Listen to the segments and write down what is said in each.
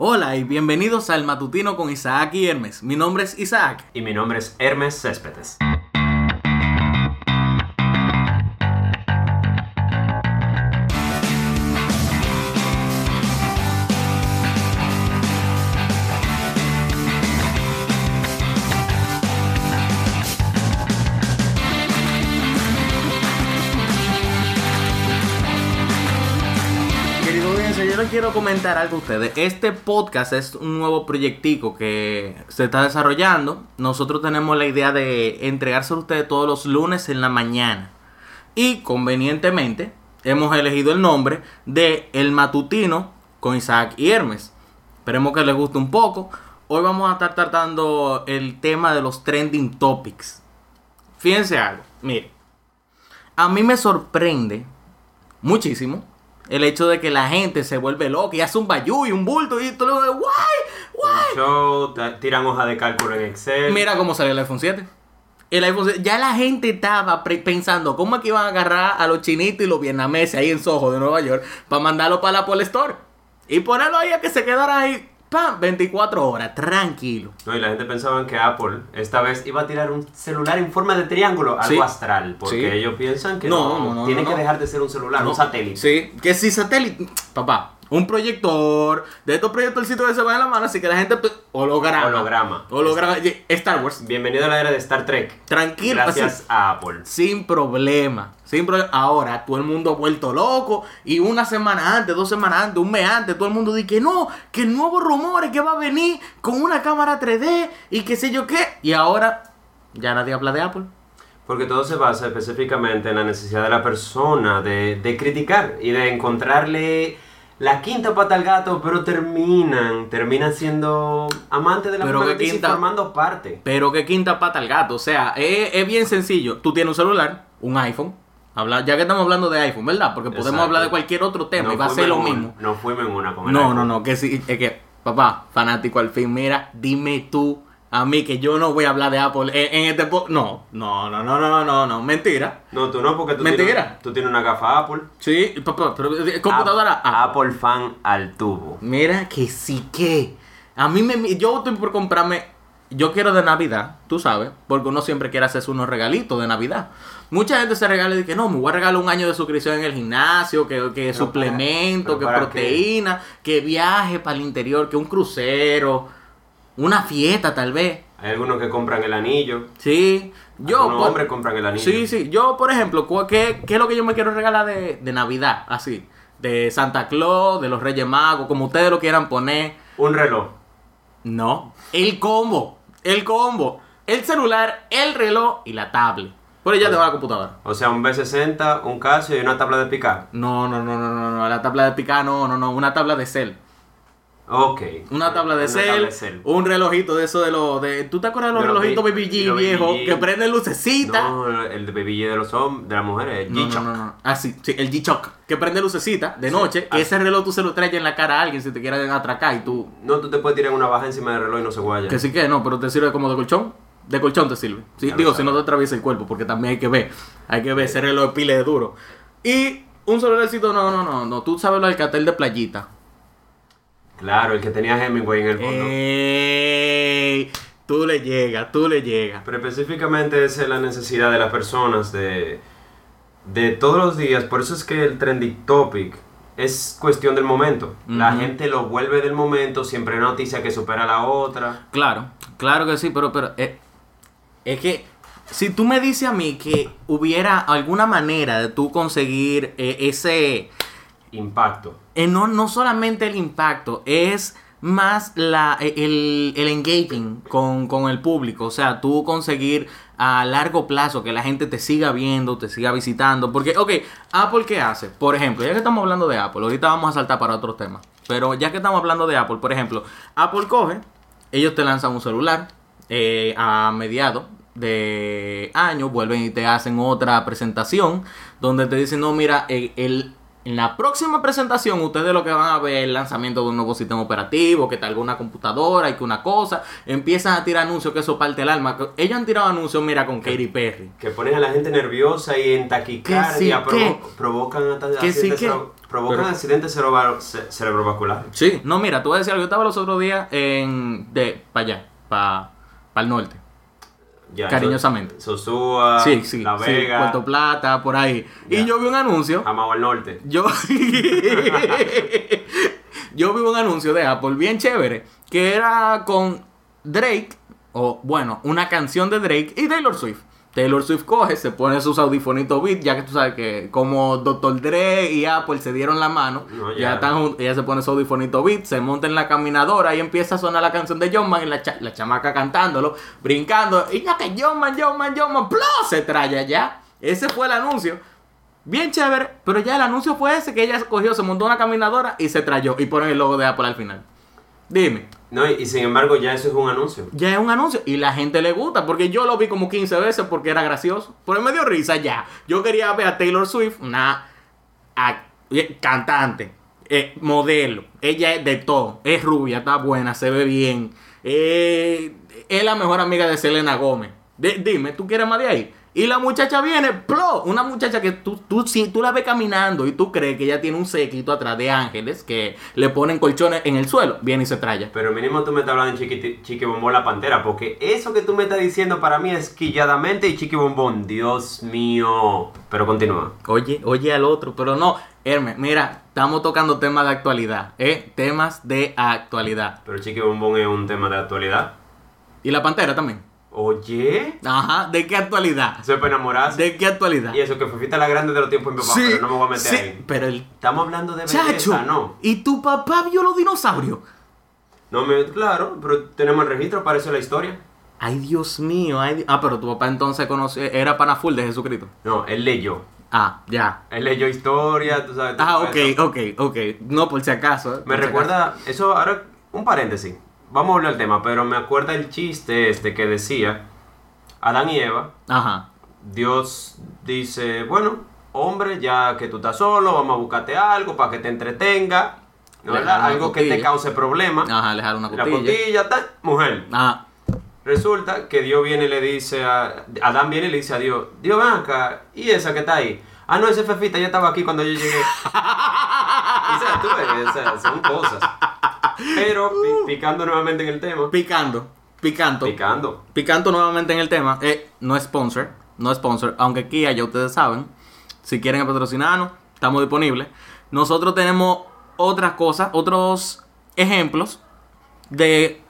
Hola y bienvenidos al Matutino con Isaac y Hermes. Mi nombre es Isaac. Y mi nombre es Hermes Céspedes. Quiero comentar algo a ustedes. Este podcast es un nuevo proyectico que se está desarrollando. Nosotros tenemos la idea de entregárselo a ustedes todos los lunes en la mañana. Y convenientemente hemos elegido el nombre de El Matutino con Isaac y Hermes. Esperemos que les guste un poco. Hoy vamos a estar tratando el tema de los trending topics. Fíjense algo, mire. A mí me sorprende muchísimo el hecho de que la gente se vuelve loca y hace un bayú y un bulto y todo lo de guay, guay. Show, tiran hoja de cálculo en Excel. Mira cómo salió el iPhone 7. El iPhone 7, ya la gente estaba pensando cómo es que iban a agarrar a los chinitos y los vietnameses ahí en Soho de Nueva York para mandarlo para la Apple Store y ponerlo ahí a que se quedara ahí, pam, 24 horas, tranquilo. No, y la gente pensaba que Apple esta vez iba a tirar un celular en forma de triángulo, algo Sí. astral, porque Sí. ellos piensan que No, no, no, no, tiene que dejar de ser un celular, un satélite. Sí, que si satélite, papá, un proyector, de estos proyectorcitos que se van en la mano, así que la gente, pues, holograma. Holograma. Holograma, Star Wars. Bienvenido a la era de Star Trek. Tranquilo, Gracias así, a Apple. sin problema. Sin problema. Ahora, todo el mundo ha vuelto loco. Y una semana antes, dos semanas antes, un mes antes, todo el mundo dice que no, que el nuevo rumor es que va a venir con una cámara 3D y qué sé yo qué. Y ahora, ya nadie habla de Apple. Porque todo se basa específicamente en la necesidad de la persona de, de criticar y de encontrarle la quinta pata al gato, pero terminan, terminan siendo amantes de la Pero noticia y quinta- formando parte. Pero qué quinta pata al gato. O sea, es, es bien sencillo. Tú tienes un celular, un iPhone. Habla, ya que estamos hablando de iPhone, ¿verdad? Porque podemos Exacto. hablar de cualquier otro tema No y va a ser lo un- mismo. No fuimos en una con el No, iPhone. no, no, que sí, es que, papá, fanático al fin, mira, dime tú a mí que yo no voy a hablar de Apple en, en este po No, no, no, no, no, no, no, mentira. No, tú no, porque tú Mentira. tienes, tú tienes una gafa Apple. Sí, pero eh, computadora Ap- Apple. Apple fan al tubo. Mira que sí que. A mí me. Yo estoy por comprarme. Yo quiero de Navidad, tú sabes, porque uno siempre quiere hacerse unos regalitos de Navidad. Mucha gente se regala y dice que no, me voy a regalar un año de suscripción en el gimnasio, que, que suplemento, para- que proteína, que viaje para el interior, que un crucero, una fiesta tal vez. Hay algunos que compran el anillo. Sí, yo. Algunos por- hombres compran el anillo. Sí, sí. Yo, por ejemplo, ¿qué, qué es lo que yo me quiero regalar de, de Navidad? Así. De Santa Claus, de los Reyes Magos, como ustedes lo quieran poner. Un reloj. No. El combo. El combo. El celular, el reloj y la tablet. Por ella te va la computadora. O sea, un B60, un Casio y una tabla de picar. No, no, no, no, no, no. La tabla de picar, no, no, no. Una tabla de cel. Ok. Una tabla de Una cel. tabla de cel. Un relojito de eso de los. De, ¿Tú te acuerdas de los De relojitos B- BBG los viejos que prenden lucecita? No, el de bebille de los hombres, de las mujeres, No, G-Shock. no, no, no. Ah, sí, sí, el G-Shock. Que prende lucecita de noche. Ese reloj tú se lo traes en la cara a alguien si te quieren atracar y tú. No, tú te puedes tirar una baja encima del reloj y no se guaya. Que sí que no, pero te sirve como de colchón. De colchón te sirve. Sí, digo, si no te atraviesa el cuerpo, porque también hay que ver. Hay que ver ese reloj de pile de duro. Y un celularcito, no, no, no, no. Tú sabes lo del cartel de playita. Claro, el que tenía Hemingway en el fondo. Ey, tú le llegas, tú le llegas. Pero específicamente esa es la necesidad de las personas de, de todos los días. Por eso es que el trending topic es cuestión del momento. La gente lo vuelve del momento, siempre hay noticia que supera a la otra. Claro, claro que sí, pero, pero eh, es que si tú me dices a mí que hubiera alguna manera de tú conseguir eh, ese, Impacto. eh, no, no solamente el impacto, es más la, eh, el, el engaging con, con el público, o sea, tú conseguir a largo plazo que la gente te siga viendo, te siga visitando, porque, ok, Apple qué hace, por ejemplo, ya que estamos hablando de Apple, ahorita vamos a saltar para otros temas, pero ya que estamos hablando de Apple, por ejemplo, Apple coge, ellos te lanzan un celular eh, a mediados de año, vuelven y te hacen otra presentación donde te dicen, no, mira, el, En la próxima presentación, ustedes lo que van a ver es el lanzamiento de un nuevo sistema operativo, que tal alguna computadora y que una cosa. Empiezan a tirar anuncios que eso parte el alma. Ellos han tirado anuncios, mira, con Katy Perry. Que ponen a la gente nerviosa y en taquicardia, Que sí, provo- que- provocan Que sí, que- cero- provocan Pero- accidentes cerebro- ce- cerebrovasculares. Sí, no, mira, tú voy a decir algo. Yo estaba los otros días en. de. para allá, para el norte. Ya, Cariñosamente. So- Sosúa, sí, sí. La sí, Vega, Puerto Plata, por ahí. Ya. Y yo vi un anuncio. Amado al Norte. Yo, yo vi un anuncio de Apple bien chévere que era con Drake, o bueno, una canción de Drake y Taylor Swift. Taylor Swift coge, se pone sus audifonitos Beat, ya que tú sabes que como Dr. Dre y Apple se dieron la mano, No, ya ya. están ella se pone su audifonito Beat, se monta en la caminadora y empieza a sonar la canción de John Man y la, cha- la chamaca cantándolo, brincando, y ya que John Man, John Man, John Man, ¡pló! se trae ya. Ese fue el anuncio. Bien chévere, pero ya el anuncio fue ese que ella cogió, se montó en una caminadora y se trayó y ponen el logo de Apple al final. Dime, No, y, sin embargo ya eso es un anuncio. ya es un anuncio y la gente le gusta porque yo lo vi como 15 veces porque era gracioso. Pero me dio risa ya. Yo quería ver a Taylor Swift, una eh, cantante, eh, modelo. Ella es de todo, es rubia, está buena, se ve bien. eh, es la mejor amiga de Selena Gómez. Di- dime, ¿tú quieres más de ahí? Y la muchacha viene, ¡plo! Una muchacha que tú, tú, si tú la ves caminando y tú crees que ella tiene un séquito atrás de ángeles que le ponen colchones en el suelo, viene y se trae. Pero mínimo tú me estás hablando de Chiqui, Chiqui Bombón la Pantera, porque eso que tú me estás diciendo para mí es quilladamente y Chiqui Bombón, Dios mío. Pero continúa. Oye, oye al otro, pero no, Hermes, mira, estamos tocando temas de actualidad, ¿eh? Temas de actualidad. Pero Chiqui Bombón es un tema de actualidad. Y la pantera también. Oye, Aja, ¿de qué actualidad? se enamorarse. ¿De qué actualidad? Y eso que fue la grande de los tiempos de mi papá, pero no me voy a meter sí, ahí. pero el Estamos hablando de belleza, chacho, ¿no? ¿y tu papá vio los dinosaurios? No me, claro, pero tenemos el registro, para eso la historia. Ay, Dios mío, ay, ah, pero tu papá entonces conoce, era pana full de Jesucristo. No, él leyó. Ah, ya. Él leyó historia, tú sabes. Ah, ok, eso. ok, ok. No, por si acaso. eh, Me recuerda, eso ahora, un paréntesis. Vamos a hablar del tema, pero me acuerda el chiste este que decía Adán y Eva. Ajá. Dios dice, bueno, hombre, ya que tú estás solo, vamos a buscarte algo para que te entretenga. ¿no, Le ¿verdad? dejaron una Algo que te cause problema. Ajá, le una La costilla. costilla, tal, mujer. Ah, Resulta que Dios viene y le dice a. Adán viene y le dice a Dios: Dios, ven acá, ¿y esa que está ahí? Ah, no, ese Fefita ya estaba aquí cuando yo llegué. o sea, tú ves, o sea, son cosas. Pero, pi- picando nuevamente en el tema. picando, picando. Picando. Picando nuevamente en el tema, eh, no es sponsor, no es sponsor, aunque Kia ya ustedes saben, si quieren patrocinarnos, estamos disponibles. Nosotros tenemos otras cosas, otros ejemplos de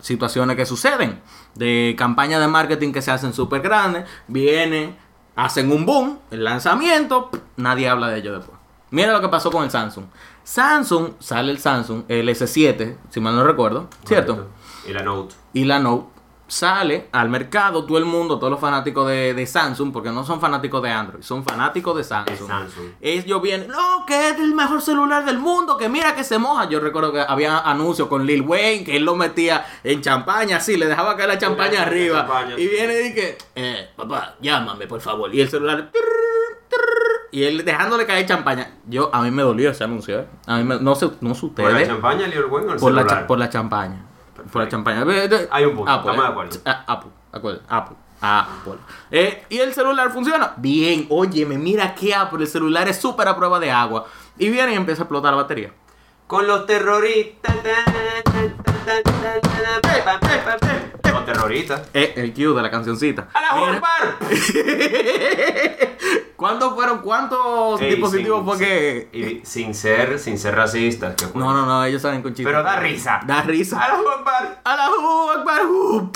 situaciones que suceden, de campañas de marketing que se hacen súper grandes, vienen, hacen un boom, el lanzamiento, nadie habla de ello después. Mira lo que pasó con el Samsung. Samsung, sale el Samsung, el S7, si mal no recuerdo, ¿cierto? Correcto. Y la Note. y la Note sale al mercado, todo el mundo, todos los fanáticos de, de Samsung, porque no son fanáticos de Android, son fanáticos de Samsung. Samsung. Ellos vienen, no, que es el mejor celular del mundo, que mira que se moja. Yo recuerdo que había anuncios con Lil Wayne, que él lo metía en champaña, así, le dejaba caer la champaña la arriba. champaña, y sí. viene y dice, eh, papá, llámame, por favor. Y el celular, y él dejándole caer champaña. Yo, a mí me dolió ese anuncio, ¿eh? A mí me, no sé, no sé ¿Por la ustedes. champaña, Leo Buen o el Por la, celular? cha- por la champaña. Por la champaña. Hay un punto, Apple, estamos de eh. acuerdo. Ah, Apple, acuerdo, Apple. Apple. Eh, ¿Y el celular funciona? Bien, óyeme, mira que Apple, el celular es súper a prueba de agua. Y viene y empieza a explotar la batería. Con los terroristas. Terroristas. Eh, el cue de la cancioncita. ¡A la Bar! ¿Cuántos fueron? ¿Cuántos Ey, dispositivos sin- fue que.? Y sin ser, sin ser racistas. que fue. No, no, no, ellos saben con chistes. Pero da risa. Da risa. ¡A la Bar! Allahu Akbar, hu.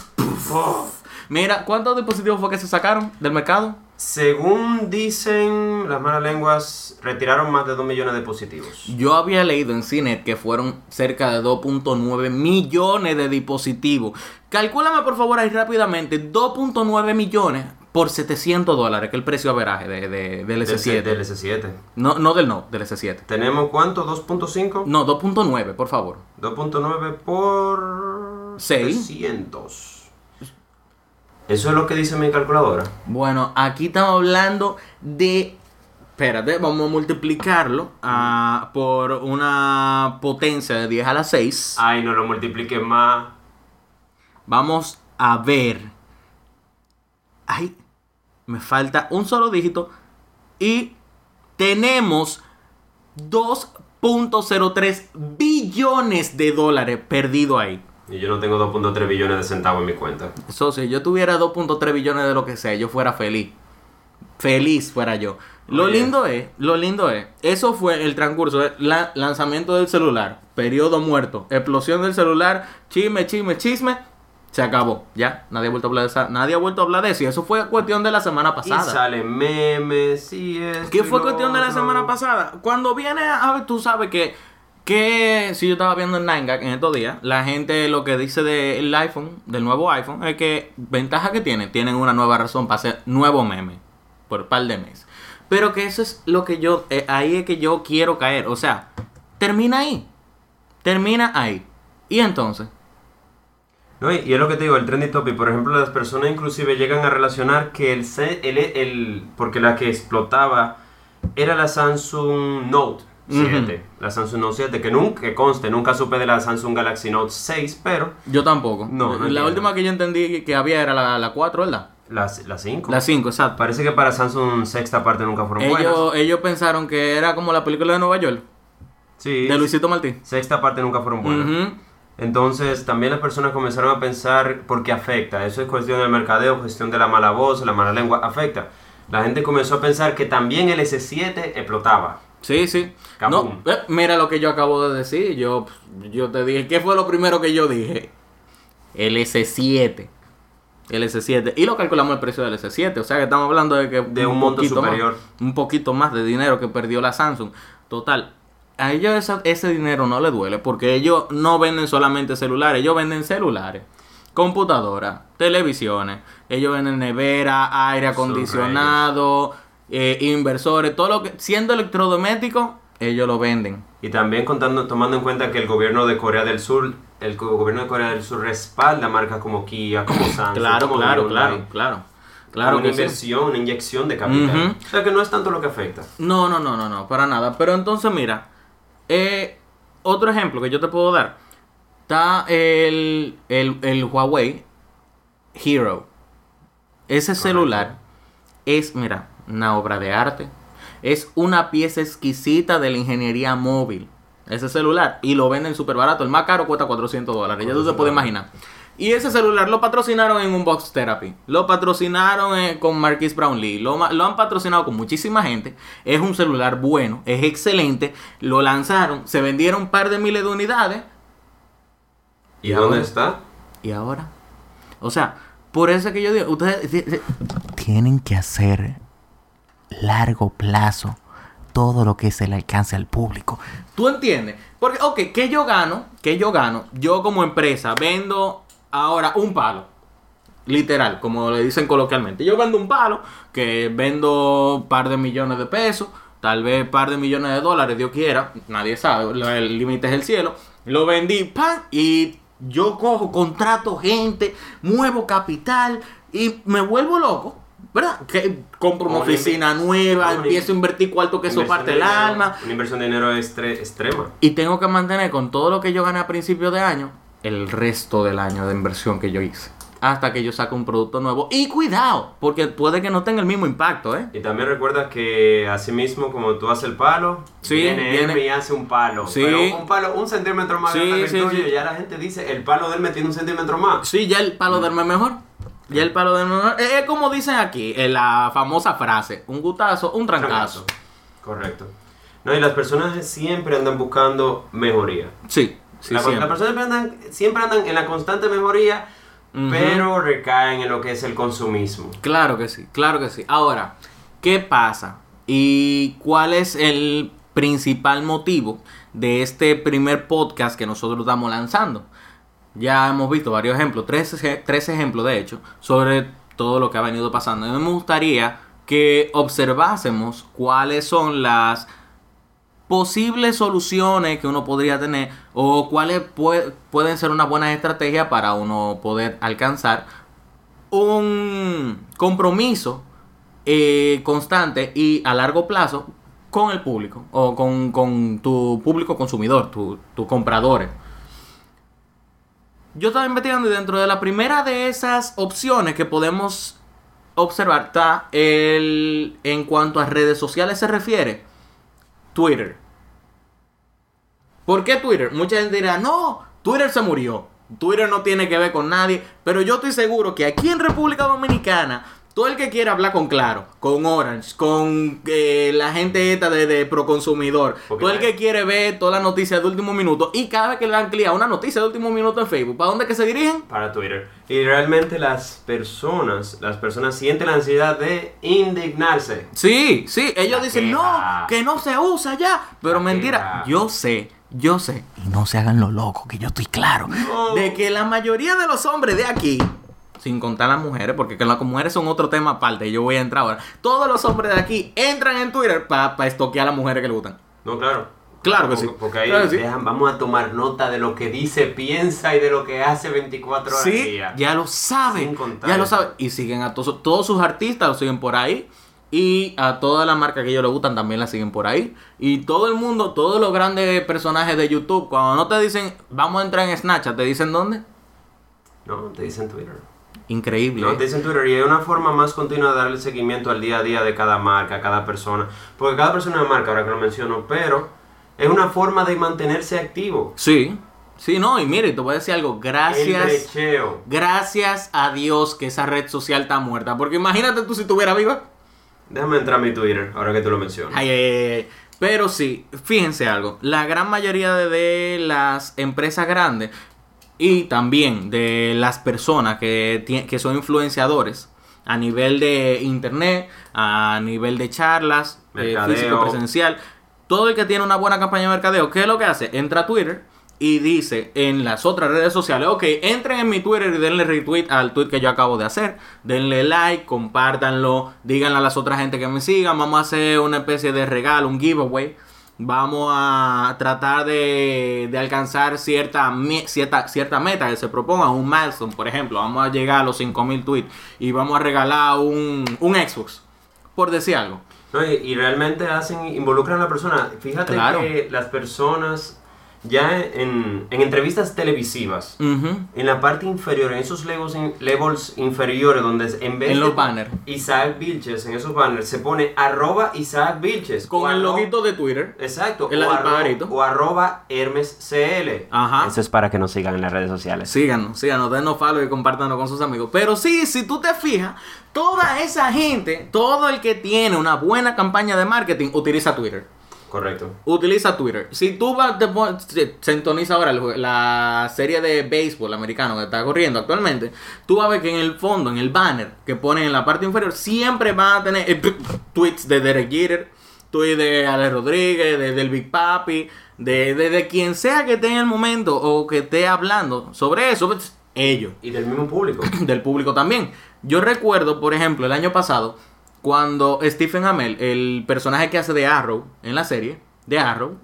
Mira, ¿cuántos dispositivos fue que se sacaron del mercado? Según dicen las malas lenguas, retiraron más de 2 millones de dispositivos. Yo había leído en CINET que fueron cerca de 2.9 millones de dispositivos. Calcúlame por favor ahí rápidamente 2.9 millones por 700 dólares, que es el precio averaje de, de- del S7. Del S7. No, no del no, del S7. ¿Tenemos cuánto? ¿2.5? No, 2.9, por favor. 2.9 por... Seis. 700. Eso es lo que dice mi calculadora. Bueno, aquí estamos hablando de Espérate, vamos a multiplicarlo ah, por una potencia de 10 a la 6. Ay, no lo multipliques más. Vamos a ver. Ay, me falta un solo dígito. Y tenemos 2.03 billones de dólares perdido ahí. Y yo no tengo 2.3 billones de centavos en mi cuenta. Eso si yo tuviera 2.3 billones de lo que sea, yo fuera feliz. Feliz fuera yo. Lo Oye. lindo es, lo lindo es, eso fue el transcurso, eh, la- lanzamiento del celular, periodo muerto, explosión del celular, chisme, chisme, chisme, se acabó, ya, nadie ha vuelto a hablar de esa, nadie ha vuelto a hablar de eso, y eso fue cuestión de la semana Y pasada. salen memes y esto ¿Qué y fue cuestión de la semana pasada? Cuando viene a ver, tú sabes que, que si yo estaba viendo en 9gag en estos días, la gente lo que dice del iPhone, del nuevo iPhone, es que ventaja que tienen, tienen una nueva razón para hacer nuevo meme por un par de meses. Pero que eso es lo que yo, eh, ahí es que yo quiero caer. O sea, termina ahí. Termina ahí. Y entonces, No, y, es lo que te digo, el trending topic, por ejemplo, las personas inclusive llegan a relacionar que el, ce- el, el- porque la que explotaba era la Samsung Note 7, la Samsung Note 7, que nunca, que conste, nunca supe de la Samsung Galaxy Note 6, pero yo tampoco. No, no la entiendo. última que yo entendí que había era la, la 4, ¿verdad? la, la 5. La 5, exacto. Parece que para Samsung sexta parte nunca fueron buenas. Ellos, pensaron que era como la película de Nueva York, Sí, de Luisito Martí. sexta parte nunca fueron buenas. Entonces también las personas comenzaron a pensar porque afecta, eso es cuestión del mercadeo, cuestión de la mala voz, la mala lengua, afecta. La gente comenzó a pensar que también el S7 explotaba. Sí, sí. No, eh, mira lo que yo acabo de decir. Yo, yo te dije, ¿qué fue lo primero que yo dije? El S7. El S7. Y lo calculamos el precio del S7. O sea que estamos hablando de que De un monto poquito más- superior. un poquito más de dinero que perdió la Samsung. Total. A ellos esa- ese dinero no les duele porque ellos no venden solamente celulares. Ellos venden celulares, computadoras, televisiones. Ellos venden nevera, aire acondicionado, eh, inversores, todo lo que siendo electrodoméstico, ellos lo venden. Y también contando, tomando en cuenta que el gobierno de Corea del Sur, el gobierno de Corea del Sur respalda marcas como Kia, como Samsung, Claro, como claro, claro, claro. Claro una sí. inversión, una inyección de capital. O sea que no es tanto lo que afecta. No, no, no, no, no, para nada. Pero entonces, mira, eh, otro ejemplo que yo te puedo dar. Está el, el, el Huawei Hero. Ese celular es, mira, una obra de arte. Es una pieza exquisita de la ingeniería móvil. Ese celular. Y lo venden súper barato. El más caro cuesta 400 dólares. Ya tú te puedes imaginar. Y ese celular lo patrocinaron en un Box Therapy. Lo patrocinaron eh, con Marquis Brownlee. Lo, lo han patrocinado con muchísima gente. Es un celular bueno. Es excelente. Lo lanzaron. Se vendieron un par de miles de unidades. ¿Y, ¿Y dónde ahora? está? ¿Y ahora? O sea, por eso que yo digo, ustedes ti- ti- tienen que hacer largo plazo todo lo que se le alcance al público. ¿Tú entiendes? Porque, ok, ¿qué yo gano? ¿Qué yo gano? Yo como empresa vendo ahora un palo. Literal, como le dicen coloquialmente. Yo vendo un palo que vendo un par de millones de pesos, tal vez un par de millones de dólares, Dios quiera, nadie sabe, el límite es el cielo. Lo vendí, ¡pam! Y yo cojo, contrato gente, muevo capital y me vuelvo loco. ¿Verdad? Que compro una oficina nueva, empiezo a invertir cuarto que eso parte de el alma. Una inversión de dinero extrema. Y tengo que mantener con todo lo que yo gané a principios de año, el resto del año de inversión que yo hice. Hasta que yo saque un producto nuevo. Y cuidado, porque puede que no tenga el mismo impacto, ¿eh? Y también recuerda que así mismo como tú haces el palo, Sí, viene, viene- él y hace un palo. Sí. Pero un palo un centímetro más Sí, grande que el tuyo, ya la gente dice, el palo de él me tiene un centímetro más. Sí, ya el palo del mes mejor. Ya el palo mes mejor. Es, es como dicen aquí, en la famosa frase: un gutazo, un trancazo. Correcto. No, y las personas siempre andan buscando mejoría. Sí, sí, La- siempre. las personas siempre andan, siempre andan en la constante mejoría, pero recaen en lo que es el consumismo. Claro que sí, claro que sí. Ahora, ¿qué pasa? ¿Y cuál es el principal motivo de este primer podcast que nosotros estamos lanzando? Ya hemos visto varios ejemplos, tres, tres ejemplos de hecho, sobre todo lo que ha venido pasando. Me gustaría que observásemos cuáles son las posibles soluciones que uno podría tener o cuáles pue- pueden ser unas buenas estrategias para uno poder alcanzar un compromiso eh, constante y a largo plazo con el público o con, con tu público consumidor, tus tu compradores. Yo estaba investigando y dentro de la primera de esas opciones que podemos observar está el en cuanto a redes sociales se refiere, Twitter. ¿Por qué Twitter? Mucha gente dirá, no, Twitter se murió. Twitter no tiene que ver con nadie. Pero yo estoy seguro que aquí en República Dominicana todo el que quiera hablar con Claro, con Orange, con eh, la gente esta de, de Proconsumidor, Porque todo el que quiere ver todas las noticias de último minuto y cada vez que le dan clic a una noticia de último minuto en Facebook, ¿para dónde que se dirigen? para Twitter. Y realmente las personas, las personas sienten la ansiedad de indignarse. Sí, sí, ellos La dicen, queja. no, que no se usa ya. Pero La mentira, queja. yo sé, yo sé, y no se hagan lo loco, que yo estoy claro, No. de que la mayoría de los hombres de aquí, sin contar las mujeres, porque que las mujeres son otro tema aparte, yo voy a entrar ahora, todos los hombres de aquí entran en Twitter para estoquear a las mujeres que le gustan. No, claro. Claro que Porque- sí. Porque ahí Claro sí. dejan- vamos a tomar nota de lo que dice, piensa y de lo que hace 24 horas al Sí, día. ya lo saben. Ya lo saben. Y siguen a todos, todos sus artistas, los siguen por ahí. Y a todas las marcas que ellos les gustan también las siguen por ahí. Y todo el mundo, todos los grandes personajes de YouTube, cuando no te dicen, vamos a entrar en Snapchat, te dicen dónde. No, te dicen Twitter. Increíble. No, ¿eh? te dicen Twitter y es una forma más continua de darle seguimiento al día a día de cada marca, cada persona. Porque cada persona es una marca, ahora que lo menciono, pero es una forma de mantenerse activo. Sí. Sí, no, y mire, te voy a decir algo. El Gracias. brecheo. Gracias a Dios que esa red social está muerta. Porque imagínate tú si estuviera viva. Déjame entrar a mi Twitter, ahora que tú lo mencionas. Ay, ay, ay, ay. Pero sí, fíjense algo. La gran mayoría de las empresas grandes y también de las personas que, que son influenciadores a nivel de internet, a nivel de charlas, eh, físico, presencial, todo el que tiene una buena campaña de mercadeo, ¿qué es lo que hace? Entra a Twitter y dice en las otras redes sociales, ok, entren en mi Twitter y denle retweet al tweet que yo acabo de hacer, denle like, compártanlo, díganle a las otras gente que me sigan, vamos a hacer una especie de regalo, un giveaway, vamos a tratar de, de alcanzar cierta, cierta, cierta meta que se proponga, un milestone, por ejemplo, vamos a llegar a los 5000 tweets y vamos a regalar un, un Xbox, por decir algo. No, y, y realmente hacen, involucran a la persona. Fíjate Claro. que las personas ya en, en entrevistas televisivas, en la parte inferior, en esos levels, in- levels inferiores, donde en vez En de los banners. Isaac Vilches, en esos banners, se pone arroba Isaac Vilches. Con el loguito de Twitter. Exacto. El o, del arro- pajarito. o arroba Hermes CL. Ajá. Eso es para que nos sigan en las redes sociales. Síganos, síganos, denos follow y compártanlo con sus amigos. Pero sí, si tú te fijas, toda esa gente, todo el que tiene una buena campaña de marketing, utiliza Twitter. Correcto. Utiliza Twitter. Si tú vas, te pon- se- sintoniza ahora el la serie de béisbol americano que está corriendo actualmente, tú vas a ver que en el fondo, en el banner que ponen en la parte inferior, siempre van a tener eh, tweets de Derek Jeter, tweets de Alex Rodríguez, de, del Big Papi, de, de, de quien sea que esté en el momento o que esté hablando sobre eso, pues, ellos Y del mismo público. del público también. Yo recuerdo, por ejemplo, el año pasado, cuando Stephen Amell, el personaje que hace de Arrow en la serie, de Arrow,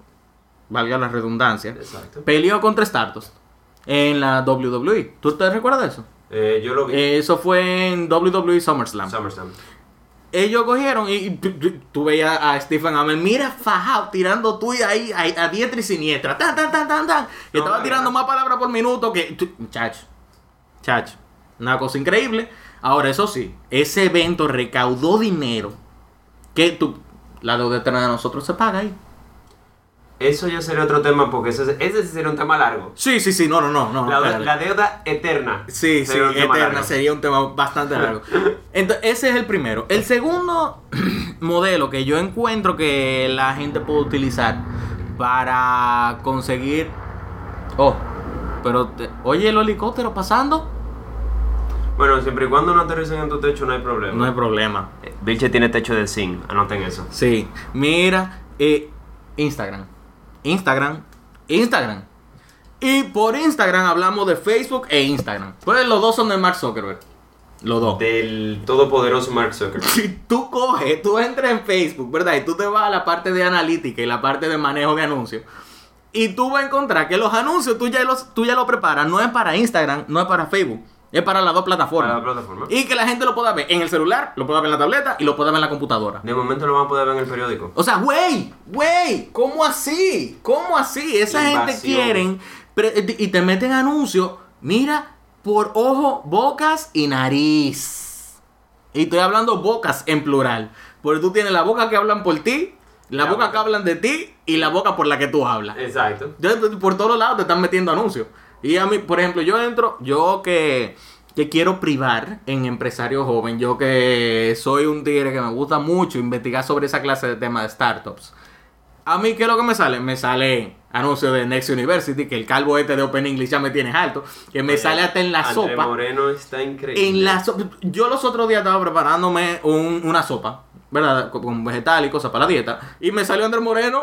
valga la redundancia, Exacto. peleó contra Stardust en la WWE. ¿Tú te recuerdas de eso? Eh, yo lo vi. Eso fue en WWE SummerSlam. SummerSlam. Ellos cogieron y, y tú, veías a Stephen Amell, mira, fajado, tirando tú ahí a, a diestra y siniestra. Tan, tan, tan, tan, tan. No, estaba tirando más palabras por minuto que. Chacho. Chacho. Una cosa increíble. Ahora, eso sí, ese evento recaudó dinero. Que tú. La deuda eterna de nosotros se paga ahí. Eso ya sería otro tema porque ese, ese sería un tema largo. Sí, sí, sí, no, no, no. no La, deuda eterna. Sí, sí, eterna largo. sería un tema bastante largo. Entonces, ese es el primero. El segundo modelo que yo encuentro que la gente puede utilizar para conseguir. Oh, pero te- oye el helicóptero pasando. Bueno, siempre y cuando no aterricen en tu techo no hay problema. No hay problema. Eh, Vilche tiene techo de zinc, anoten eso. Sí, mira, eh, Instagram. Instagram. Instagram. Y por Instagram hablamos de Facebook e Instagram. Pues los dos son de Mark Zuckerberg. Los dos. Del todopoderoso Mark Zuckerberg. Si tú coges, tú entras en Facebook, ¿verdad? Y tú te vas a la parte de analítica y la parte de manejo de anuncios. Y tú vas a encontrar que los anuncios tú ya los, tú ya los preparas. No es para Instagram, no es para Facebook. Es para las dos plataformas. Para la plataforma. Y que la gente lo pueda ver en el celular, lo pueda ver en la tableta y lo pueda ver en la computadora. De momento lo van a poder ver en el periódico. O sea, güey, güey, ¿cómo así? ¿Cómo así? Esa gente quieren y te meten anuncios, mira, por ojo, bocas y nariz. Y estoy hablando bocas en plural. Porque tú tienes la boca que hablan por ti, la La boca boca. que hablan de ti y la boca por la que tú hablas. Exacto. Entonces, por todos lados te están metiendo anuncios. Y a mí, por ejemplo, yo entro, yo que, que quiero privar en empresario joven, yo que soy un tigre que me gusta mucho investigar sobre esa clase de temas de startups. A mí, ¿qué es lo que me sale? Me sale anuncio de Next University, que el calvo este de Open English ya me tiene alto, que me Oye, sale hasta en la Andrés sopa. Moreno está increíble. En la sopa. Yo los otros días estaba preparándome un- una sopa, ¿verdad? Con, con vegetal y cosas para la dieta. Y me salió Andrés Moreno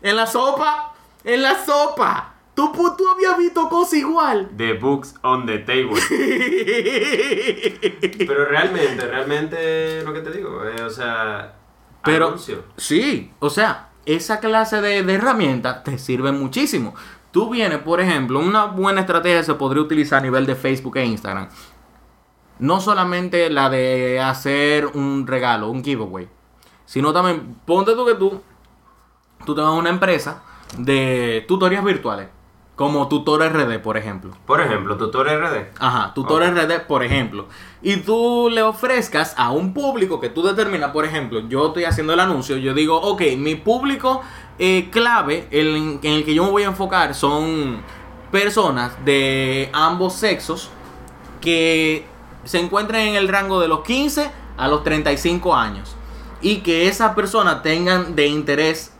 en la sopa. En la sopa. Tú, tú habías visto cosas igual. The books on the table. Pero realmente, realmente lo que te digo, eh, o sea, Pero, anuncio. sí, o sea, esa clase de, de herramientas te sirven muchísimo. Tú vienes, por ejemplo, una buena estrategia se podría utilizar a nivel de Facebook e Instagram. No solamente la de hacer un regalo, un giveaway, sino también, ponte tú que tú, tú te vas a una empresa de tutorías virtuales, como Tutor RD, por ejemplo. Por ejemplo, Tutor RD. Ajá, tutor. RD, por ejemplo. Y tú le ofrezcas a un público que tú determinas, por ejemplo, yo estoy haciendo el anuncio, yo digo, ok, mi público eh, clave el- en el que yo me voy a enfocar son personas de ambos sexos que se encuentren en el rango de los 15 a los 35 años. Y que esas personas tengan de interés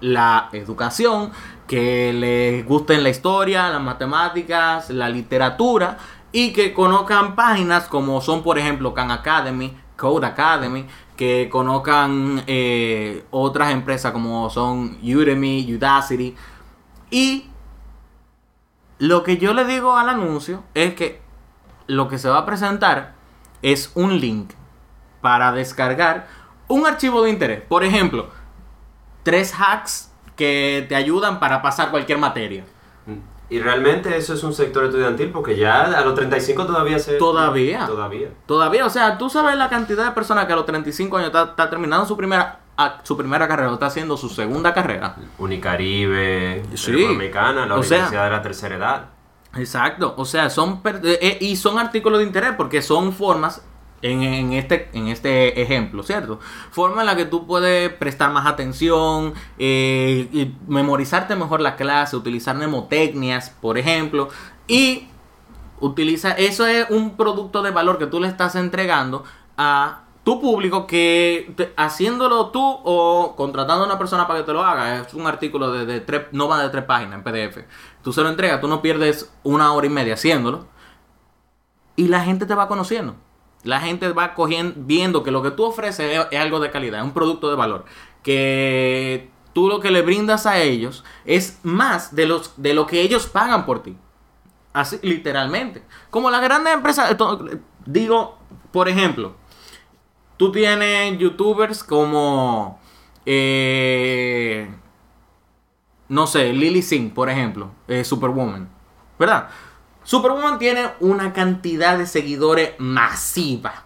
la educación, que les gusten la historia, las matemáticas, la literatura y que conozcan páginas como son por ejemplo Khan Academy, Code Academy, que conozcan eh, otras empresas como son Udemy, Udacity y lo que yo le digo al anuncio es que lo que se va a presentar es un link para descargar un archivo de interés. Por ejemplo, tres hacks que te ayudan para pasar cualquier materia. Y realmente eso es un sector estudiantil porque ya a los 35 todavía se... Todavía. Todavía. Todavía, o sea, tú sabes la cantidad de personas que a los 35 años está, está terminando su primera, su primera carrera o está haciendo su segunda carrera. Unicaribe, Sí. La O sea- Universidad de la Tercera Edad. Exacto, o sea, son eh, eh, y son artículos de interés porque son formas en, este en este ejemplo, ¿cierto? Forma en la que tú puedes prestar más atención, eh, memorizarte mejor la clase, utilizar mnemotecnias, por ejemplo, y utiliza eso es un producto de valor que tú le estás entregando a tu público que haciéndolo tú o contratando a una persona para que te lo haga. Es un artículo de, de tres no va de tres páginas en PDF tú se lo entregas tú no pierdes una hora y media haciéndolo y la gente te va conociendo la gente va cogiendo viendo que lo que tú ofreces es, algo de calidad es un producto de valor que tú lo que le brindas a ellos es más de los de lo que ellos pagan por ti Así, literalmente. Como las grandes empresas, digo, por ejemplo, tú tienes youtubers como, eh, no sé, Lily Singh, por ejemplo, eh, Superwoman, ¿verdad? Superwoman tiene una cantidad de seguidores masiva,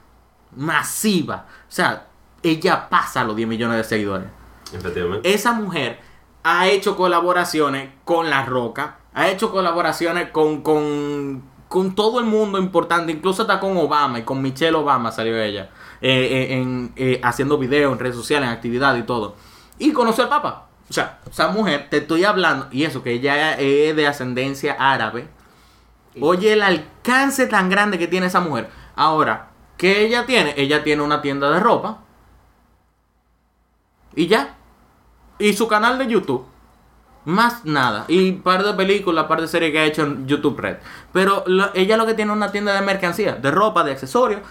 masiva. O sea, ella pasa los 10 millones de seguidores Efectivamente. esa mujer ha hecho colaboraciones con La Roca, ha hecho colaboraciones con, con, con todo el mundo importante, incluso hasta con Obama y con Michelle Obama salió ella, eh, eh, en, eh, haciendo videos en redes sociales, en actividad y todo. Y conoció al Papa. O sea, esa mujer, te estoy hablando, y eso, que ella es de ascendencia árabe. Oye, el alcance tan grande que tiene esa mujer. Ahora, ¿qué ella tiene? Ella tiene una tienda de ropa. Y ya. Y su canal de YouTube. Más nada. Y par de películas, par de series que ha hecho en YouTube Red. Pero ella lo que tiene es una tienda de mercancía, de ropa, de accesorios.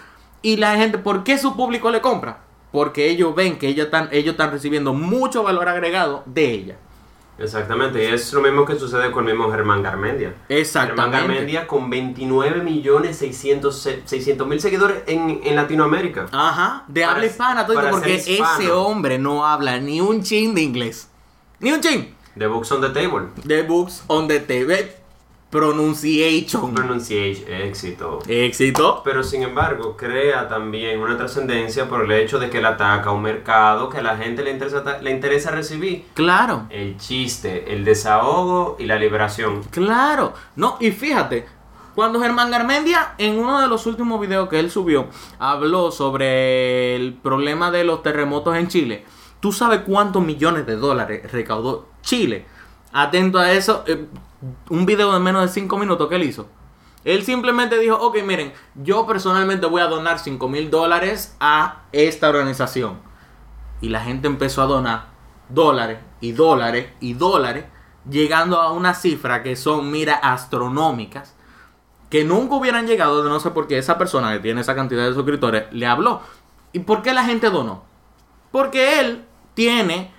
Y la gente, ¿por qué su público le compra? Porque ellos ven que ellos están, ellos están recibiendo mucho valor agregado de ella. Exactamente, y es lo mismo que sucede con el mismo Germán Garmendia. Germán Exactamente. Garmendia con 29 millones 600 mil seguidores en, en Latinoamérica. Ajá, de Para habla hispana, todo porque ese hombre no habla ni un chin de inglés. Ni un chin. The Books on the Table. The Books on the Table. Pronunciation. Pronunciation, éxito. Éxito. Pero sin embargo, crea también una trascendencia por el hecho de que él ataca un mercado que a la gente le interesa, le interesa recibir. Claro. El chiste, el desahogo y la liberación. Claro. No, y fíjate, cuando Germán Garmendia, en uno de los últimos videos que él subió, habló sobre el problema de los terremotos en Chile, ¿tú sabes cuántos millones de dólares recaudó Chile? Atento a eso, eh, un video de menos de 5 minutos que él hizo. Él simplemente dijo, ok, miren, yo personalmente voy a donar 5 mil dólares a esta organización. Y la gente empezó a donar dólares y dólares y dólares, llegando a una cifra que son, mira, astronómicas, que nunca hubieran llegado, de no sé por qué esa persona que tiene esa cantidad de suscriptores le habló. ¿Y por qué la gente donó? Porque él tiene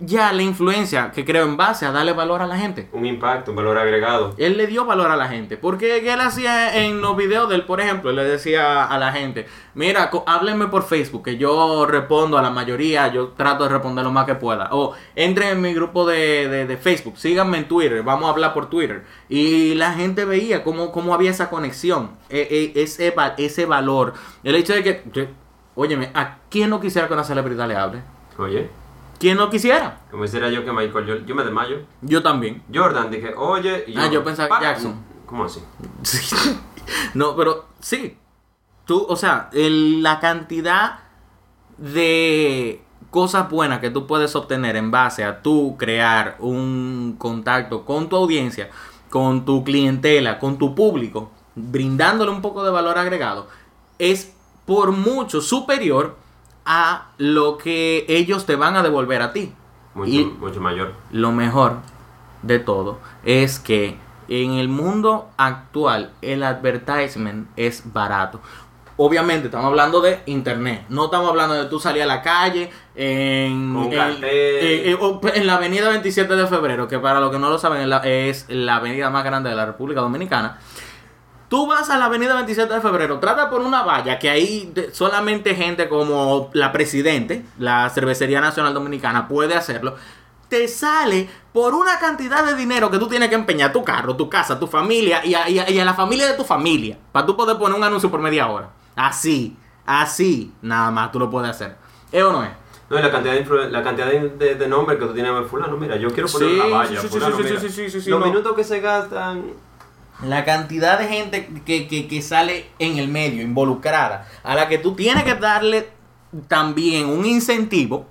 ya la influencia que creo en base a darle valor a la gente. Un impacto, un valor agregado. Él le dio valor a la gente. Porque él hacía en los videos de él, por ejemplo, le decía a la gente, mira, háblenme por Facebook, que yo respondo a la mayoría, yo trato de responder lo más que pueda. O entre en mi grupo de, de- de Facebook, síganme en Twitter, vamos a hablar por Twitter. Y la gente veía cómo, cómo había esa conexión, e- e- ese, ese valor. El hecho de que, óyeme, ¿a quién no quisiera que una celebridad le hable? Oye, ¿Quién no quisiera? como hiciera yo que Michael, yo, yo me desmayo. Yo también. Jordan, dije, oye. y Ah, yo pensaba que. Jackson. ¿Cómo así? Sí. No, pero sí. Tú, o sea, el- la cantidad de cosas buenas que tú puedes obtener en base a tú crear un contacto con tu audiencia, con tu clientela, con tu público, brindándole un poco de valor agregado, es por mucho superior a lo que ellos te van a devolver a ti. Mucho, Y- mucho mayor. lo mejor de todo es que en el mundo actual el advertisement es barato. Obviamente estamos hablando de internet, no estamos hablando de tú salir a la calle en, en- cartel. eh, eh, o en la avenida 27 de febrero, que para los que no lo saben es la avenida más grande de la República Dominicana. Tú vas a la avenida 27 de febrero, trata por una valla que ahí solamente gente como la presidente, la Cervecería Nacional Dominicana puede hacerlo. Te sale por una cantidad de dinero que tú tienes que empeñar tu carro, tu casa, tu familia y a, y a- y a la familia de tu familia. Para tú poder poner un anuncio por media hora. Así, así, nada más tú lo puedes hacer. ¿Es o no es? No, y la cantidad de, la cantidad de, de, de nombres que tú tienes en fulano, mira, yo quiero poner Sí, una valla, sí, sí, fulano, sí, sí, sí, sí, sí, sí, Los no. minutos que se gastan, La cantidad de gente que, que- que sale en el medio, involucrada, a la que tú tienes que darle también un incentivo.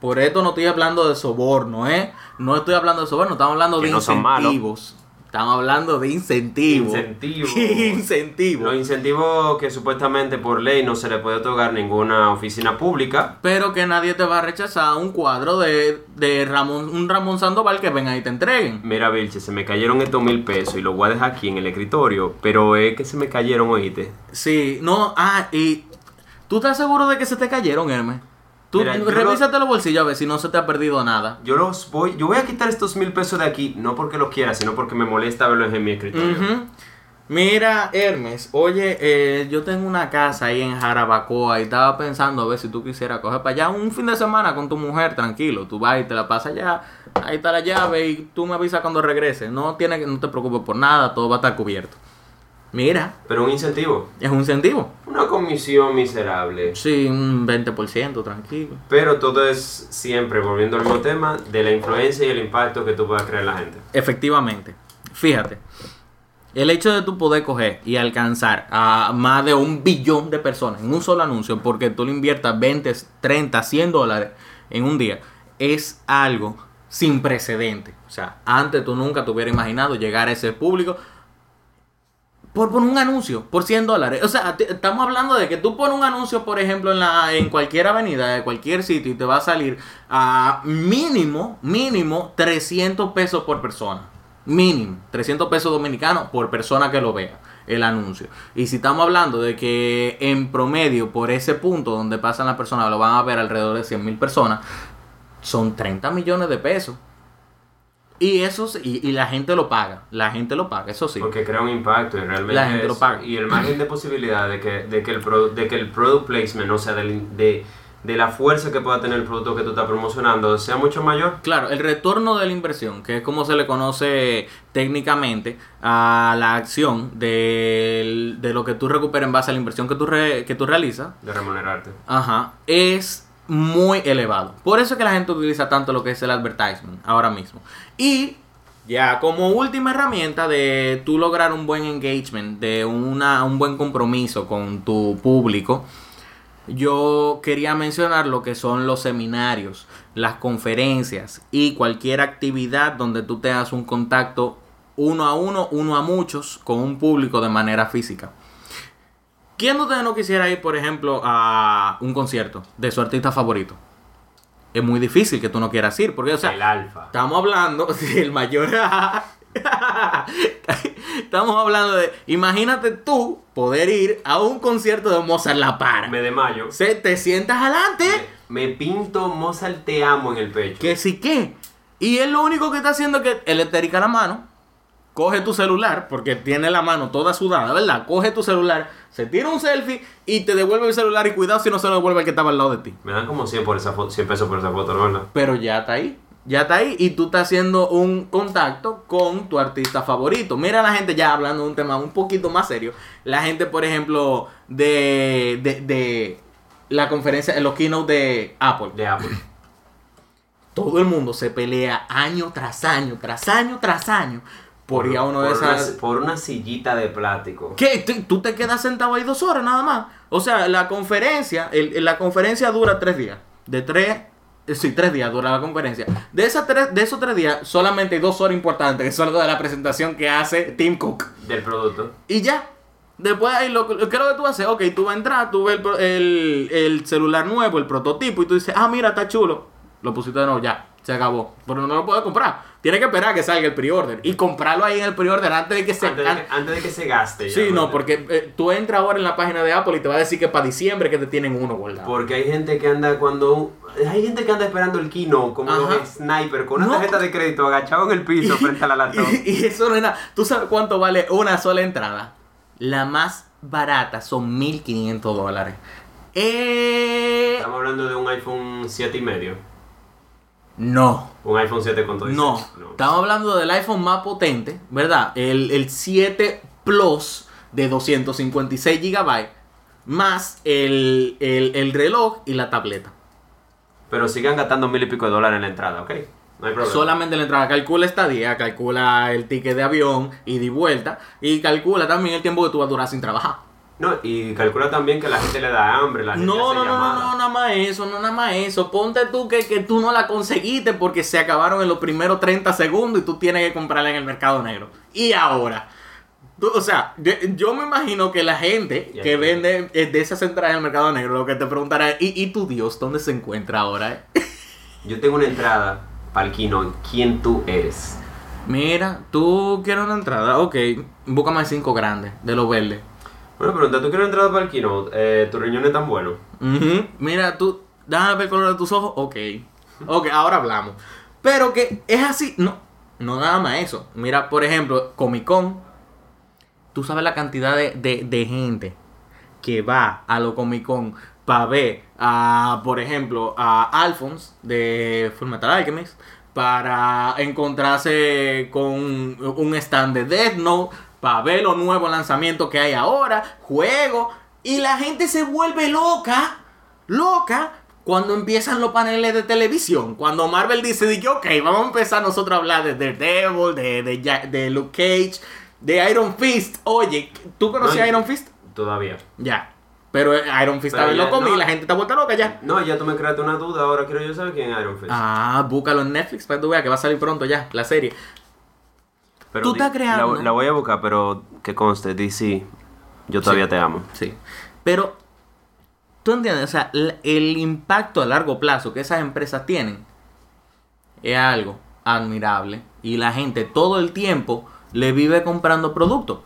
Por esto no estoy hablando de soborno, ¿eh? No estoy hablando de soborno, estamos hablando Que de no son malos. Estamos hablando de incentivos. Incentivos. incentivos. los incentivos que supuestamente por ley no se le puede otorgar ninguna oficina pública, Pero que nadie te va a rechazar un cuadro de, de Ramón, un Ramón Sandoval que venga y te entreguen. Mira, Vilche, se me cayeron estos mil pesos y los voy a dejar aquí en el escritorio, pero es que se me cayeron, oíste. Sí, no, ah, y ¿tú estás seguro de que se te cayeron, Hermes? Tú Mira, revísate los bolsillos a ver si no se te ha perdido nada. Yo los voy, yo voy a quitar estos mil pesos de aquí, no porque los quiera, sino porque me molesta verlos en mi escritorio. Ujú. Mira, Hermes, oye, eh, yo tengo una casa ahí en Jarabacoa y estaba pensando a ver si tú quisieras coger para allá un fin de semana con tu mujer, tranquilo. Tú vas y te la pasas allá, ahí está la llave y tú me avisas cuando regrese. No, tiene, que- no te preocupes por nada, todo va a estar cubierto. Mira, Pero un incentivo, es un incentivo. una comisión miserable. Sí, un 20%, tranquilo. Pero todo es siempre, volviendo al mismo tema, de la influencia y el impacto que tú puedas crear en la gente. Efectivamente. Fíjate. El hecho de tú poder coger y alcanzar a más de un billón de personas en un solo anuncio, porque tú le inviertas 20, 30, 100 dólares en un día, es algo sin precedente. O sea, antes tú nunca te hubieras imaginado llegar a ese público por, por un anuncio, por 100 dólares. O sea, estamos hablando de que tú pones un anuncio, por ejemplo, en, la, en cualquier avenida, de cualquier sitio, y te va a salir a mínimo, mínimo 300 pesos por persona. Mínimo, 300 pesos dominicanos por persona que lo vea el anuncio. Y si estamos hablando de que en promedio, por ese punto donde pasan las personas, lo van a ver alrededor de 100 mil personas, son 30 millones de pesos. Y eso y, y la gente lo paga, la gente lo paga, eso sí. Porque crea un impacto y realmente La gente es- lo paga. Y el margen de posibilidad de que, de que, el, produ- de que el product placement, o sea, del, de, de la fuerza que pueda tener el producto que tú estás promocionando sea mucho mayor. Claro, el retorno de la inversión, que es como se le conoce técnicamente a la acción de, de lo que tú recuperas en base a la inversión que tú, re- que tú realizas, De remunerarte. ajá, es muy elevado. Por eso es que la gente utiliza tanto lo que es el advertisement ahora mismo. Y ya como última herramienta de tú lograr un buen engagement, de una, un buen compromiso con tu público, yo quería mencionar lo que son los seminarios, las conferencias y cualquier actividad donde tú tengas un contacto uno a uno, uno a muchos con un público de manera física. ¿Quién de ustedes no quisiera ir, por ejemplo, a un concierto de su artista favorito? Es muy difícil que tú no quieras ir, porque, o sea, el alfa. Estamos hablando del mayor. Estamos hablando de. Imagínate tú poder ir a un concierto de Mozart La Para. Me de mayo. Se, te sientas adelante. Me pinto Mozart te amo en el pecho. Que sí que. Y él lo único que está haciendo es que él esterica la mano. Coge tu celular, porque tiene la mano toda sudada, ¿verdad? Coge tu celular, se tira un selfie y te devuelve el celular. Y cuidado si no se lo devuelve el que estaba al lado de ti. Me dan como 100, por esa foto, 100 pesos por esa foto. ¿verdad? Pero ya está ahí. Ya está ahí y tú estás haciendo un contacto con tu artista favorito. Mira la gente ya hablando de un tema un poquito más serio. La gente, por ejemplo, de, de, de la conferencia, en los keynote de Apple. De Apple. Todo el mundo se pelea año tras año, tras año, tras año. Por ir a uno de por una- esas... por una sillita de plástico. ¿Qué? ¿Tú- ¿Tú te quedas sentado ahí dos horas nada más? O sea, la conferencia, el- la conferencia dura tres días. De tres, eh, sí, tres días dura la conferencia. De, esas tres, de esos tres días, solamente hay dos horas importantes, que son las de la presentación que hace Tim Cook. Del producto. Y ya. Después ahí, lo, ¿qué es lo que tú haces? Ok, tú vas a entrar, tú ves el, el celular nuevo, el prototipo, y tú dices, ah, mira, está chulo. Lo pusiste de nuevo, ya, se acabó. Pero no lo puedes comprar. Tienes que esperar a que salga el pre-order. Y comprarlo ahí en el pre-order antes de que se... Antes de, que, antes de que se gaste. ya, Sí, no, ¿verdad? porque eh, tú entras ahora en la página de Apple y te va a decir que para diciembre que te tienen uno guardado. Porque hay gente que anda cuando... Hay gente que anda esperando el kino como Ajá. los sniper con una No. tarjeta de crédito agachado en el piso frente a la laptop. Y, y eso no es nada. ¿Tú sabes cuánto vale una sola entrada? La más barata son 1.500 dólares. Eh... Estamos hablando de un iPhone 7 y medio. No. Un iPhone 7 con todo y No. seis. Estamos hablando del iPhone más potente, ¿verdad? El, el 7 Plus de 256 GB. Más el, el, el reloj y la tableta. Pero sigan gastando mil y pico de dólares en la entrada, ¿ok? No hay problema. Solamente la entrada. Calcula estadía, calcula el ticket de avión y de vuelta. Y calcula también el tiempo que tú vas a durar sin trabajar. No, y calcula también que la gente le da hambre, la gente No, no, no, no, no, nada más eso, no nada más eso. Ponte tú que, que tú no la conseguiste porque se acabaron en los primeros 30 segundos y tú tienes que comprarla en el mercado negro. Y ahora, tú- o sea, yo, yo me imagino que la gente que vende eh, de esas entradas en el mercado negro lo que te preguntará es, ¿y, y tu Dios dónde se encuentra ahora? eh?" Yo tengo una entrada para el. ¿Quién tú eres? Mira, tú quieres una entrada, ok, búscame cinco grandes de los verdes. Bueno, pregunta, ¿tú quieres una entrada para el kino? Eh, ¿Tu riñón es tan bueno? Mira, tú, déjame ver el color de tus ojos. Ok. Ok, ahora hablamos. Pero que es así. No, no nada más eso. Mira, por ejemplo, Comic Con. Tú sabes la cantidad de, de- de gente que va a lo Comic Con para ver a, por ejemplo, a Alphonse de Fullmetal Alchemist. Para encontrarse con un stand de Death Note. Para ver los nuevos lanzamientos que hay ahora. Juegos. Y la gente se vuelve loca. Loca. Cuando empiezan los paneles de televisión. Cuando Marvel dice, de que, ok, vamos a empezar nosotros a hablar de Daredevil, de, de, de Luke Cage, de Iron Fist. Oye, ¿tú conocías No, Iron Fist? Todavía. Ya. Pero Iron Fist Pero también ya, lo comí no. y la gente está vuelta loca ya. No, ya tú me creaste una duda. Ahora quiero yo saber quién es Iron Fist. Ah, búscalo en Netflix para que tú veas que va a salir pronto ya, la serie. Pero tú estás creando- La, la voy a buscar, pero que conste, DC. Yo todavía Sí. te amo. Sí. Pero, tú entiendes, o sea, l- el impacto a largo plazo que esas empresas tienen es algo admirable. Y la gente todo el tiempo le vive comprando productos.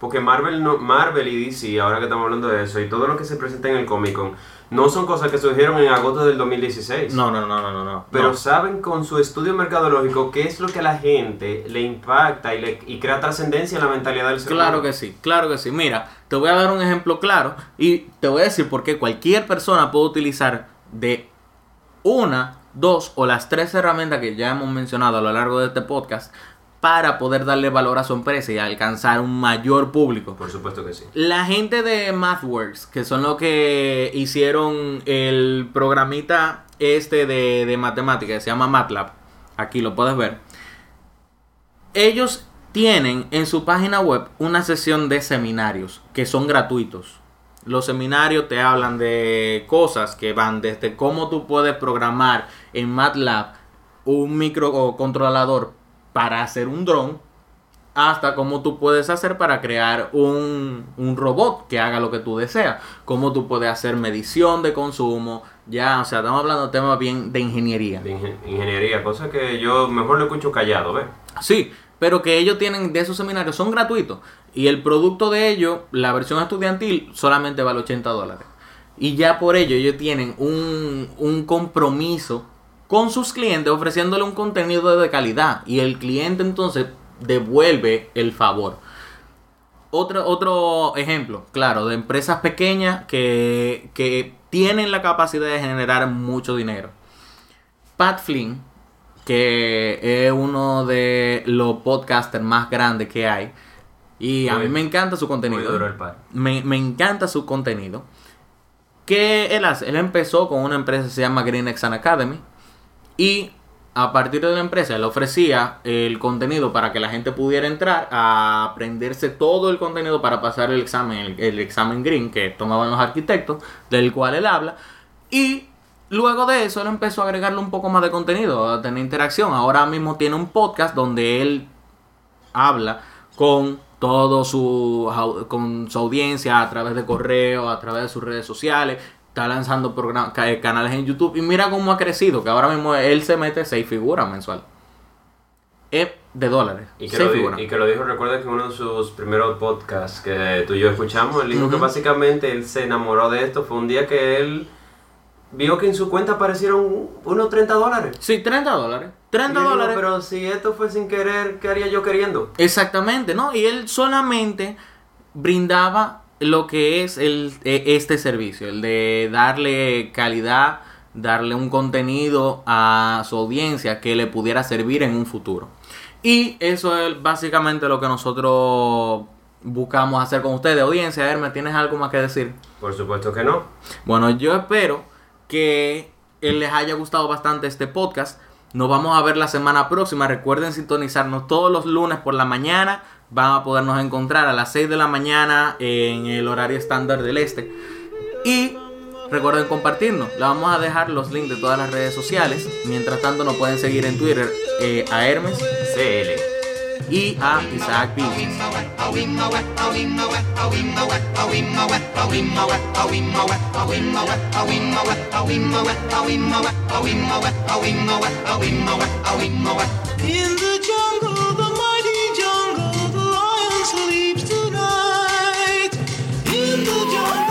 Porque Marvel, no, Marvel y DC, ahora que estamos hablando de eso, y todo lo que se presenta en el Comic Con, no son cosas que surgieron en agosto del 2016. No, no, no, no, no. no. Pero No. saben con su estudio mercadológico qué es lo que a la gente le impacta y, le, y crea trascendencia en la mentalidad del ser Claro humano. que sí, claro que sí. Mira, te voy a dar un ejemplo claro y te voy a decir por qué cualquier persona puede utilizar de una, dos o las tres herramientas que ya hemos mencionado a lo largo de este podcast para poder darle valor a su empresa y alcanzar un mayor público. Por supuesto que sí. La gente de MathWorks, que son los que hicieron el programita este de, de matemática, que se llama MATLAB, aquí lo puedes ver. Ellos tienen en su página web una sesión de seminarios que son gratuitos. Los seminarios te hablan de cosas que van desde cómo tú puedes programar en MATLAB un microcontrolador para hacer un dron hasta cómo tú puedes hacer para crear un, un robot que haga lo que tú deseas. Cómo tú puedes hacer medición de consumo. Ya, o sea, estamos hablando de temas bien de ingeniería. De ingen- ingeniería, cosa que yo mejor lo escucho callado, ¿ves? Sí, pero que ellos tienen de esos seminarios son gratuitos. Y el producto de ellos, la versión estudiantil, solamente vale 80 dólares. Y ya por ello ellos tienen un, un compromiso con sus clientes ofreciéndole un contenido de calidad. Y el cliente entonces devuelve el favor. Otro, otro ejemplo, claro, de empresas pequeñas que, que tienen la capacidad de generar mucho dinero. Pat Flynn, que es uno de los podcasters más grandes que hay. Y a Muy- mí me encanta su contenido. duro el par. Me, me encanta su contenido. ¿Qué él hace? Él empezó con una empresa que se llama Green Exam Academy. Y a partir de la empresa, él ofrecía el contenido para que la gente pudiera entrar a aprenderse todo el contenido para pasar el examen, el, examen Green que tomaban los arquitectos, del cual él habla. Y luego de eso, él empezó a agregarle un poco más de contenido, a tener interacción. Ahora mismo tiene un podcast donde él habla con todo su con su audiencia a través de correo, a través de sus redes sociales, está lanzando program- ca- eh, canales en YouTube y mira cómo ha crecido, que ahora mismo él se mete seis figuras mensual. Es de dólares. Y que, seis lo di- figuras. y que lo dijo, recuerda que uno de sus primeros podcasts que tú y yo escuchamos, él dijo que básicamente él se enamoró de esto. Fue un día que él vio que en su cuenta aparecieron unos 30 dólares. Sí, 30 dólares. 30 Y él dijo, dólares. Pero si esto fue sin querer, ¿qué haría yo queriendo? Exactamente, ¿no? Y él solamente brindaba lo que es el, e- este servicio, el de darle calidad, darle un contenido a su audiencia que le pudiera servir en un futuro. Y eso es básicamente lo que nosotros buscamos hacer con ustedes, audiencia. Hermes, ¿tienes algo más que decir? Por supuesto que no. Bueno, yo espero que les haya gustado bastante este podcast. Nos vamos a ver la semana próxima. Recuerden sintonizarnos todos los lunes por la mañana. Van a podernos encontrar a las 6 de la mañana en el horario estándar del este. Y recuerden compartirnos. Le vamos a dejar los links de todas las redes sociales. Mientras tanto nos pueden seguir en Twitter eh, a Hermes CL. y a Isaac jungle. sleeps tonight in the dark.